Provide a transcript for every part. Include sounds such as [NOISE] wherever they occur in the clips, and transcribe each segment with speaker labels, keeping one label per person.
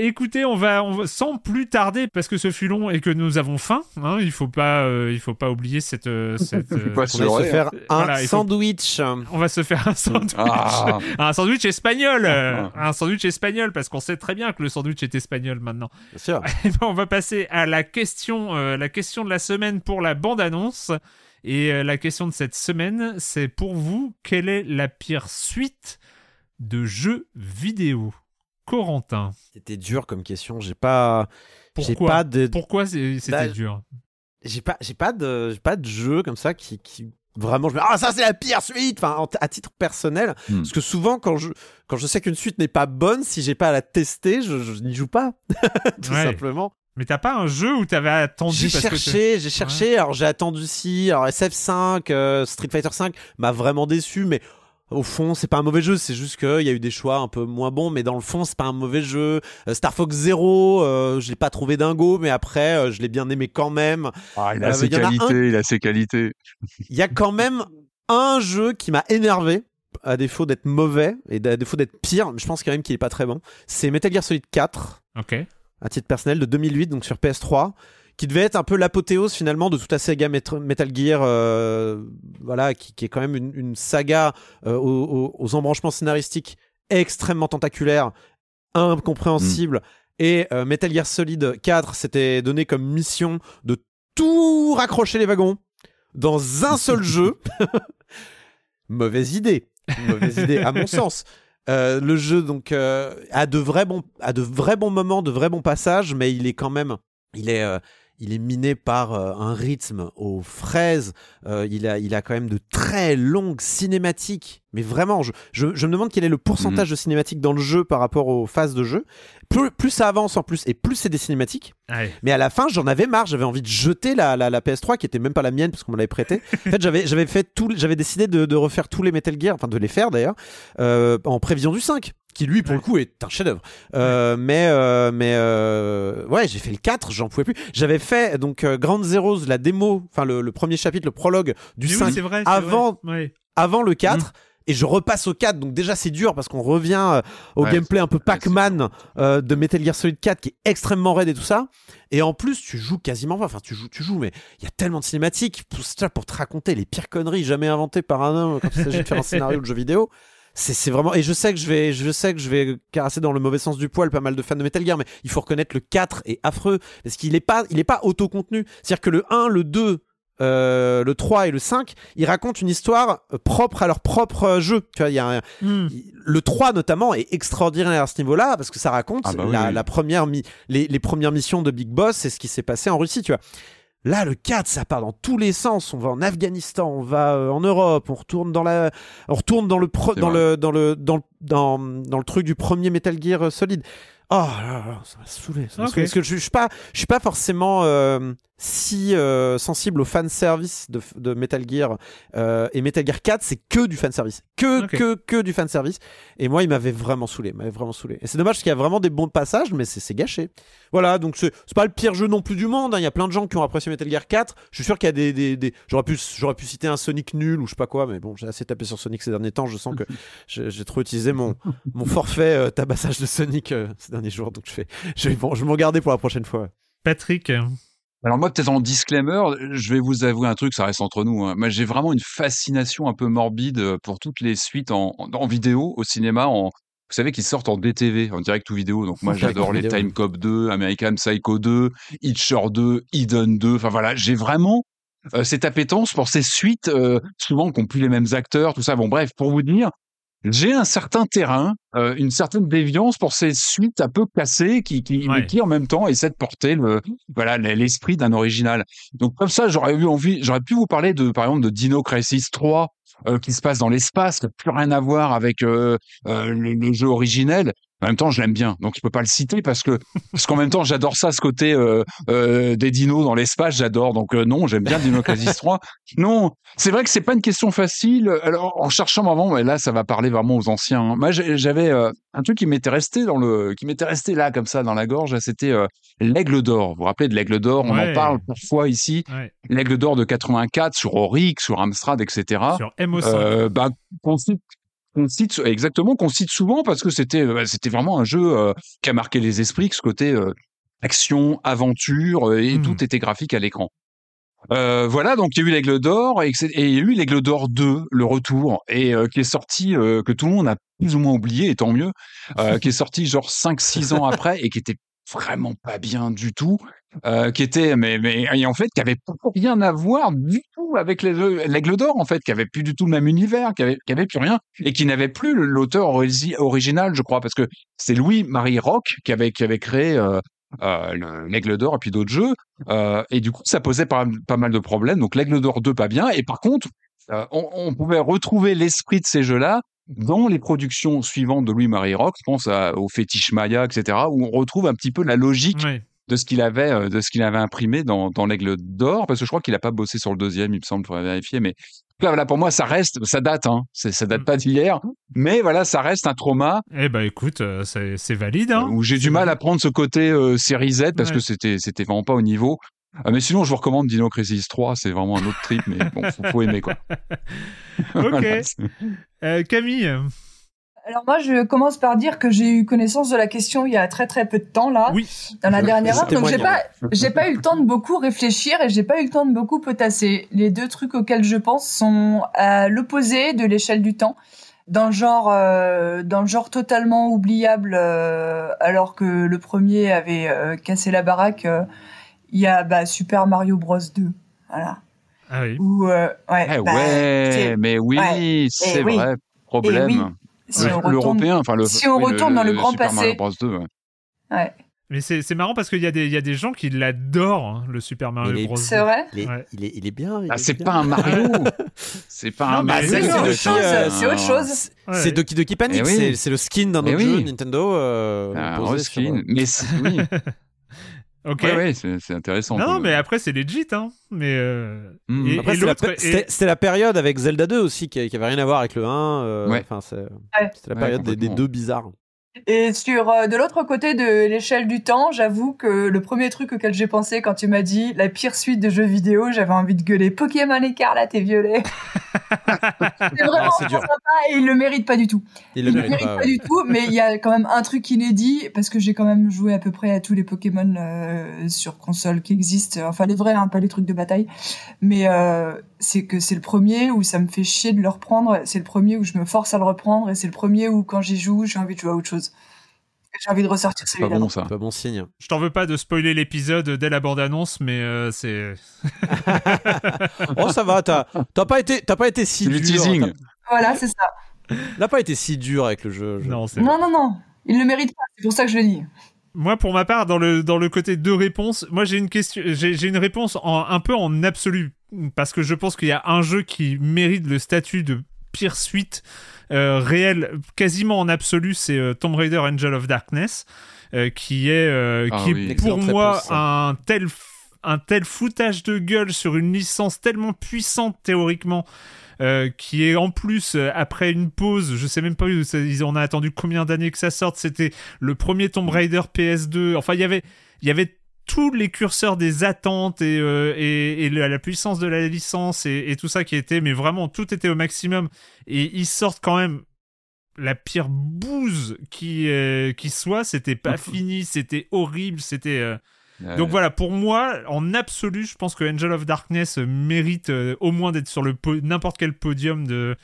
Speaker 1: Écoutez, on va, on va- sans plus tarder, parce que ce fut long et que nous avons faim, hein, il faut pas, euh, il faut pas oublier cette, euh, [LAUGHS] cette, euh,
Speaker 2: On va se faire un
Speaker 1: Voilà, il faut-
Speaker 2: sandwich.
Speaker 1: on va se faire un sandwich,
Speaker 3: Ah.
Speaker 1: un sandwich espagnol, euh, un sandwich espagnol, parce qu'on sait très bien que le sandwich est espagnol maintenant.
Speaker 2: Bien sûr. [LAUGHS]
Speaker 1: Eh ben, on va passer à la question, la question de la semaine pour la bande-annonce. Et euh, la question de cette semaine, c'est pour vous, quelle est la pire suite de jeux vidéo? Corentin.
Speaker 2: C'était dur comme question. J'ai pas.
Speaker 1: Pourquoi
Speaker 2: pas de.
Speaker 1: Pourquoi c'est- c'était
Speaker 2: Bah,
Speaker 1: dur
Speaker 2: J'ai pas. J'ai pas de. J'ai pas de jeu comme ça qui. qui... Vraiment, je me dis, ah, ça c'est la pire suite, enfin, en t- à titre personnel.
Speaker 3: Hmm.
Speaker 2: Parce que souvent, quand je, quand je sais qu'une suite n'est pas bonne, si j'ai pas à la tester, je, je n'y joue pas, [LAUGHS] tout
Speaker 1: Ouais.
Speaker 2: simplement.
Speaker 1: Mais t'as pas un jeu où t'avais attendu
Speaker 2: J'ai
Speaker 1: parce que t'es-
Speaker 2: cherché, j'ai cherché, alors j'ai attendu si, alors SF5, euh, Street Fighter 5 m'a vraiment déçu, mais au fond, c'est pas un mauvais jeu, c'est juste qu'il y a eu des choix un peu moins bons, mais dans le fond, c'est pas un mauvais jeu. Euh, Star Fox Zero, euh, je l'ai pas trouvé dingo, mais après, euh, je l'ai bien aimé quand même.
Speaker 3: Ah, il a
Speaker 2: Euh,
Speaker 3: ses
Speaker 2: a un-
Speaker 3: qualités, il a ses qualités.
Speaker 2: Il y a quand même un jeu qui m'a énervé, à défaut d'être mauvais, et à défaut d'être pire, mais je pense quand même qu'il est pas très bon. C'est Metal Gear Solid 4.
Speaker 1: Ok.
Speaker 2: à titre personnel de 2008 donc sur PS3 qui devait être un peu l'apothéose finalement de toute la saga Met- Metal Gear euh, voilà qui, qui est quand même une, une saga euh, aux, embranchements scénaristiques extrêmement tentaculaires incompréhensibles. Et euh, Metal Gear Solid 4 s'était donné comme mission de tout raccrocher les wagons dans un [LAUGHS] seul jeu. [LAUGHS] Mauvaise idée. Mauvaise idée à mon [LAUGHS] sens. Euh, le jeu donc euh, a de vrais bons a de vrais bons moments, de vrais bons passages, mais il est quand même il est euh, il est miné par euh, un rythme aux fraises. Euh, il a il a quand même de très longues cinématiques. Mais vraiment, je, je, je me demande quel est le pourcentage de cinématiques dans le jeu par rapport aux phases de jeu. Plus, plus ça avance en plus et plus c'est des cinématiques.
Speaker 1: Allez.
Speaker 2: Mais à la fin, j'en avais marre. J'avais envie de jeter la, la, la PS3 qui était même pas la mienne parce qu'on me l'avait prêtée. [LAUGHS] En fait, j'avais j'avais fait tout, j'avais décidé de, de refaire tous les Metal Gear, enfin de les faire d'ailleurs, euh, en prévision du 5 qui lui pour
Speaker 1: Ouais.
Speaker 2: le coup est un chef-d'œuvre. Euh, Mais euh, mais euh, ouais, j'ai fait le 4, j'en pouvais plus. J'avais fait donc euh, Grand Zeroes, la démo, enfin le, le premier chapitre, le prologue du
Speaker 1: Mais oui,
Speaker 2: 5
Speaker 1: c'est vrai. c'est
Speaker 2: avant-
Speaker 1: vrai.
Speaker 2: Avant le 4.
Speaker 1: Mm.
Speaker 2: Et je repasse au 4, donc déjà c'est dur parce qu'on revient euh, au
Speaker 3: Ouais,
Speaker 2: gameplay un peu Pac-Man euh, de Metal Gear Solid 4 qui est extrêmement raide et tout ça. Et en plus, tu joues quasiment pas, enfin tu joues, tu joues, mais il y a tellement de cinématiques pour, pour te raconter les pires conneries jamais inventées par un homme quand il s'agit de faire un scénario de jeu vidéo. C'est c'est vraiment et je sais que je vais je sais que je vais caresser dans le mauvais sens du poil pas mal de fans de Metal Gear mais il faut reconnaître le 4 est affreux parce qu'il est pas il est pas autocontenu c'est-à-dire que le 1 le 2 euh, le 3 et le 5 ils racontent une histoire euh, propre à leur propre euh, jeu tu vois il y a un-
Speaker 1: Hmm.
Speaker 2: le 3 notamment est extraordinaire à ce niveau-là parce que ça raconte
Speaker 3: Ah bah oui,
Speaker 2: la,
Speaker 3: oui.
Speaker 2: la première mi- les, les premières missions de Big Boss c'est ce qui s'est passé en Russie tu vois Là, le 4, ça part dans tous les sens. On va en Afghanistan, on va euh, en Europe, on retourne dans la, on retourne dans le pro- dans le dans le dans le dans, dans le truc du premier Metal Gear euh, Solid. Oh là là, ça m'a saoulé. ça m'a
Speaker 1: Ok.
Speaker 2: saoulé. Parce que je, je suis pas, je suis pas forcément, euh, si euh, sensible au fan service de, de Metal Gear euh, et Metal Gear 4 c'est que du fan service que que que du fan service et moi il m'avait vraiment saoulé il m'avait vraiment saoulé et c'est dommage parce qu'il y a vraiment des bons passages mais c'est gâché voilà donc c'est pas le pire jeu non plus du monde hein. il y a plein de gens qui ont apprécié Metal Gear 4 je suis sûr qu'il y a des, des, des- j'aurais pu j'aurais pu citer un Sonic nul ou je sais pas quoi mais bon j'ai assez tapé sur Sonic ces derniers temps je sens que [LAUGHS] j'ai trop utilisé mon mon forfait tabassage de Sonic ces derniers jours donc je fais [LAUGHS] je vais bon, je vais m'en garder pour la prochaine fois
Speaker 1: Patrick,
Speaker 3: Alors moi, peut-être en disclaimer, je vais vous avouer un truc, ça reste entre nous. hein. Moi, j'ai vraiment une fascination un peu morbide pour toutes les suites en, en, en vidéo, au cinéma, en, vous savez, qui sortent en DTV, en direct ou vidéo. Donc moi, j'adore les
Speaker 2: vidéo.
Speaker 3: Time Cop 2, American Psycho 2, Hitcher 2, Eden 2. Enfin voilà, j'ai vraiment euh, cette appétence pour ces suites, euh, souvent qui n'ont plus les mêmes acteurs, tout ça. Bon bref, pour vous dire, j'ai un certain terrain, euh, une certaine déviance pour ces suites un peu cassées qui, qui,
Speaker 1: Ouais.
Speaker 3: qui en même temps essaient de porter le, voilà, l'esprit d'un original. Donc comme ça, j'aurais eu envie, j'aurais pu vous parler de, par exemple, de Dino Crisis 3, euh, qui se passe dans l'espace, qui n'a plus rien à voir avec euh, euh, le, le jeu originel. En même temps, je l'aime bien, donc je peux pas le citer parce que parce qu'en même temps, j'adore ça, ce côté euh, euh, des dinos dans l'espace, j'adore. Donc euh, non, j'aime bien Dino Crisis 3. Non, c'est vrai que c'est pas une question facile. Alors en cherchant avant, mais là, ça va parler vraiment aux anciens. hein. Moi, j'avais un truc qui m'était resté dans le, qui m'était resté là comme ça dans la gorge. C'était l'aigle d'or. Vous vous rappelez de l'aigle d'or? On
Speaker 1: Ouais.
Speaker 3: en parle parfois ici.
Speaker 1: ouais,
Speaker 3: L'aigle d'or de 84 sur Auric, sur Amstrad, etc.
Speaker 1: sur MO5.
Speaker 3: Euh, bah, qu'on cite exactement, qu'on cite souvent parce que c'était, euh, c'était vraiment un jeu euh, qui a marqué les esprits, que ce côté euh, action, aventure et
Speaker 1: Mhm.
Speaker 3: tout était graphique à l'écran. Euh, voilà, donc il y a eu l'Aigle d'Or et, il y a eu l'Aigle d'Or 2, le retour, et euh, qui est sorti, euh, que tout le monde a plus ou moins oublié, et tant mieux, qui est sorti genre 5-6 ans après et qui était vraiment pas bien du tout, qui était, mais, mais en fait, qui avait rien à voir du tout avec l'Aigle d'Or, en fait, qui avait plus du tout le même univers, qui avait, qui avait plus rien, et qui n'avait plus l'auteur origi- original, je crois, parce que c'est Louis-Marie Roch qui avait, qui avait créé le- l'Aigle d'Or et puis d'autres jeux. Et du coup, ça posait pas, mal de problèmes. Donc, l'Aigle d'Or 2, pas bien. Et par contre, on, on pouvait retrouver l'esprit de ces jeux-là dans les productions suivantes de Louis-Marie Roch. Je pense à- au Fétiche Maya, etc., où on retrouve un petit peu la logique de ce qu'il avait, euh, de ce qu'il avait imprimé dans, dans l'Aigle d'Or. Parce que je crois qu'il a pas bossé sur le deuxième, il me semble, faudrait vérifier. Mais là, voilà, pour moi, ça reste, ça date, hein. Ça date
Speaker 1: Mm.
Speaker 3: pas d'hier. Mais voilà, ça reste un trauma
Speaker 1: Eh ben écoute, euh, c'est valide. Hein
Speaker 3: où j'ai du mal à prendre ce côté euh, série Z parce
Speaker 1: Ouais.
Speaker 3: que c'était c'était vraiment pas au niveau. Euh, mais sinon, je vous recommande Dino Crisis 3, c'est vraiment un autre trip, mais bon, faut, faut aimer quoi. [LAUGHS]
Speaker 1: Ok. [LAUGHS] Euh, Camille,
Speaker 4: Alors moi, je commence par dire que j'ai eu connaissance de la question il y a très très peu de temps là,
Speaker 1: oui.
Speaker 4: dans la dernière heure. Donc j'ai pas, j'ai pas eu le temps de beaucoup réfléchir et j'ai pas eu le temps de beaucoup potasser. Les deux trucs auxquels je pense sont à l'opposé de l'échelle du temps, dans le genre, euh, dans le genre totalement oubliable, euh, alors que le premier avait euh, cassé la baraque. Il y a bah, Super Mario Bros 2, voilà.
Speaker 1: Ah oui.
Speaker 4: Ou euh, ouais,
Speaker 3: Eh
Speaker 4: bah,
Speaker 3: ouais, mais oui,
Speaker 4: ouais.
Speaker 3: c'est
Speaker 4: Eh oui.
Speaker 3: vrai, problème.
Speaker 4: Eh oui. si
Speaker 3: Le-
Speaker 4: on retourne-
Speaker 3: L'européen, enfin le.
Speaker 4: si on
Speaker 3: oui,
Speaker 4: retourne dans le grand
Speaker 3: Super Mario
Speaker 4: passé.
Speaker 3: Bros 2, ouais.
Speaker 4: ouais.
Speaker 1: Mais c'est c'est marrant parce qu'il y, a des- il y a des gens qui l'adorent, hein, le Super Mario Bros.
Speaker 4: C'est vrai.
Speaker 2: il est,
Speaker 1: Ouais.
Speaker 2: il est, il est bien il
Speaker 3: Ah,
Speaker 2: est
Speaker 3: c'est
Speaker 2: bien.
Speaker 3: pas un Mario. [LAUGHS] c'est pas
Speaker 1: Non,
Speaker 3: un Mario.
Speaker 1: c'est- c'est
Speaker 4: autre
Speaker 3: le
Speaker 4: chose, c'est autre chose.
Speaker 1: Ouais.
Speaker 2: C'est Doki Doki Panic,
Speaker 3: oui.
Speaker 2: c'est- c'est le skin d'un autre
Speaker 3: oui.
Speaker 2: jeu Nintendo. Euh,
Speaker 3: Un
Speaker 2: posé sur-
Speaker 3: reskin. Mais c'est- oui, [LAUGHS]
Speaker 1: Ok.
Speaker 3: ouais, ouais, c'est c'est intéressant.
Speaker 1: non, mais après, c'est legit, hein. Mais. euh,
Speaker 3: Mm.
Speaker 1: et-
Speaker 2: Après,
Speaker 1: et
Speaker 2: c'était c'était la période avec Zelda 2 aussi qui, qui avait rien à voir avec le 1. euh,
Speaker 3: Ouais.
Speaker 2: Enfin, c'est-
Speaker 4: Ouais.
Speaker 2: c'était la
Speaker 3: Ouais,
Speaker 2: période des, des deux bizarres.
Speaker 4: Et sur euh, de l'autre côté de l'échelle du temps, j'avoue que le premier truc auquel j'ai pensé quand tu m'as dit la pire suite de jeux vidéo, j'avais envie de gueuler Pokémon écarlate et violet. [LAUGHS] c'est vraiment
Speaker 2: Ah,
Speaker 4: sympa et il le mérite pas du tout.
Speaker 2: Il le mérite
Speaker 4: mérite
Speaker 2: pas.
Speaker 4: pas
Speaker 2: ouais.
Speaker 4: du tout, mais il y a quand même un truc inédit parce que j'ai quand même joué à peu près à tous les Pokémon euh, sur console qui existent, enfin les vrais, hein, pas les trucs de bataille. Mais euh, c'est que c'est le premier où ça me fait chier de le reprendre, c'est le premier où je me force à le reprendre et c'est le premier où quand j'y joue, j'ai envie de jouer à autre chose. J'ai envie de ressortir
Speaker 3: C'est pas bon ça.
Speaker 2: C'est pas bon signe.
Speaker 1: Je t'en veux pas de spoiler l'épisode dès la bande-annonce, mais euh, c'est. [LAUGHS]
Speaker 2: Oh, ça va, t'as t'as pas, été- t'as pas été si dur.
Speaker 3: teasing.
Speaker 4: Voilà, c'est ça.
Speaker 2: T'as pas été si dur avec le jeu. je-
Speaker 1: Non, c'est.
Speaker 4: Non, non, non. Il le mérite pas, c'est pour ça que je le dis.
Speaker 1: Moi, pour ma part, dans le, dans le côté deux réponses, moi j'ai une question, j'ai j'ai une réponse en, un peu en absolu parce que je pense qu'il y a un jeu qui mérite le statut de pire suite euh, réel, quasiment en absolu, c'est euh, Tomb Raider Angel of Darkness, euh, qui est, euh,
Speaker 3: Ah
Speaker 1: qui
Speaker 3: oui.
Speaker 1: est pour moi un tel un tel foutage de gueule sur une licence tellement puissante théoriquement. Euh, qui est en plus euh, après une pause, je sais même pas ils on a attendu combien d'années que ça sorte, c'était le premier Tomb Raider PS2. Enfin, il y avait il y avait tous les curseurs des attentes et, euh, et, la, puissance de la licence et, et, tout ça qui était, mais vraiment tout était au maximum. Et ils sortent quand même la pire bouse qui, qui soit, c'était pas [LAUGHS] fini, c'était horrible, c'était. Donc voilà, pour moi, en absolu, je pense que Angel of Darkness mérite euh, au moins d'être sur le n'importe quel podium de,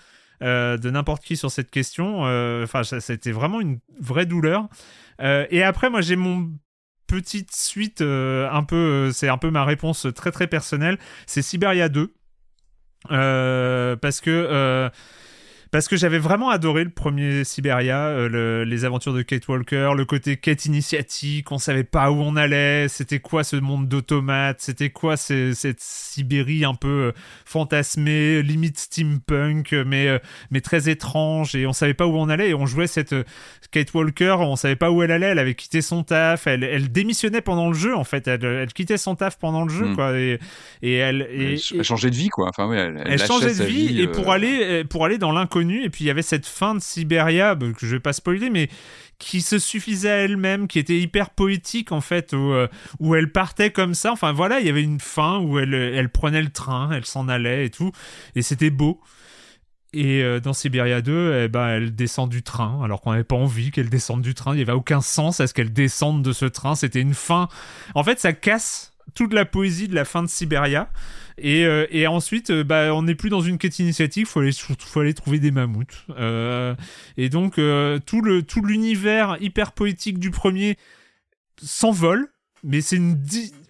Speaker 1: euh, de n'importe qui sur cette question. Euh, enfin, ça, a été vraiment une vraie douleur. et après, moi, j'ai mon petite suite un peu, c'est un peu ma réponse très très personnelle. C'est Siberia 2. parce que parce que j'avais vraiment adoré le premier Siberia, euh, les aventures de Kate Walker, le côté quête initiatique, on savait pas où on allait, c'était quoi ce monde d'automates, c'était quoi cette Sibérie un peu euh, fantasmée, limite steampunk, mais, euh, mais très étrange, et on savait pas où on allait, et on jouait cette Kate Walker, on savait pas où elle allait, elle avait quitté son taf, elle, elle démissionnait pendant le jeu en fait, elle, quittait son taf pendant le jeu, hmm. quoi, et, et elle... Et,
Speaker 3: elle, changeait de vie, quoi, enfin oui,
Speaker 1: elle, elle changeait de vie, et pour, aller, pour aller dans l'inconnu, et puis il y avait cette fin de Siberia, que je vais pas spoiler, mais qui se suffisait à elle-même, qui était hyper poétique en fait, où, euh, où elle partait comme ça. Enfin voilà, il y avait une fin où elle, elle prenait le train, elle s'en allait et tout, et c'était beau. Et euh, dans Siberia 2, eh ben, elle descend du train, alors qu'on n'avait pas envie qu'elle descende du train. Il n'y avait aucun sens à ce qu'elle descende de ce train. C'était une fin. En fait, ça casse toute la poésie de la fin de Siberia. Et, euh, et ensuite, euh, bah, on n'est plus dans une quête initiative, faut faut aller trouver des mammouths. Euh, et donc, tout tout l'univers hyper poétique du premier s'envole, mais c'est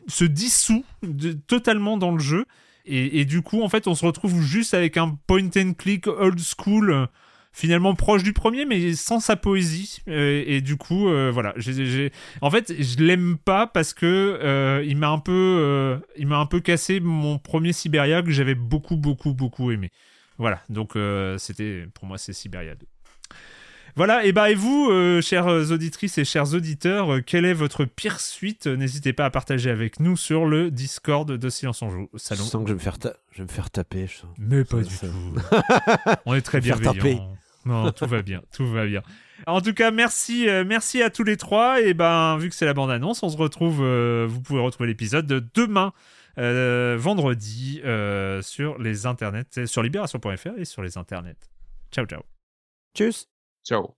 Speaker 1: se dissout totalement dans le jeu. Et, et, du coup, en fait, on se retrouve juste avec un point and click old school finalement proche du premier, mais sans sa poésie. Euh, et du coup, euh, voilà. En fait, je l'aime pas parce que euh, il m'a un peu, il m'a un peu cassé mon premier Siberia que j'avais beaucoup, beaucoup, beaucoup aimé. Voilà. Donc, c'était pour moi, c'est Siberia 2. Voilà, et bah et vous, chères auditrices et chers auditeurs, quelle est votre pire suite? N'hésitez pas à partager avec nous sur le Discord de Silence en Joue.
Speaker 2: Salon. Je sens que je vais me faire, je vais me faire taper.
Speaker 1: Mais pas du tout. On est très [LAUGHS] bienveillants. Non, tout va bien, tout va bien. En tout cas, merci, euh, merci à tous les trois. Et ben, vu que c'est la bande annonce, on se retrouve. Euh, vous pouvez retrouver l'épisode demain, euh, vendredi, sur les internets, sur libération.fr et sur les internets. Ciao, ciao.
Speaker 2: Tchuss.
Speaker 3: Ciao.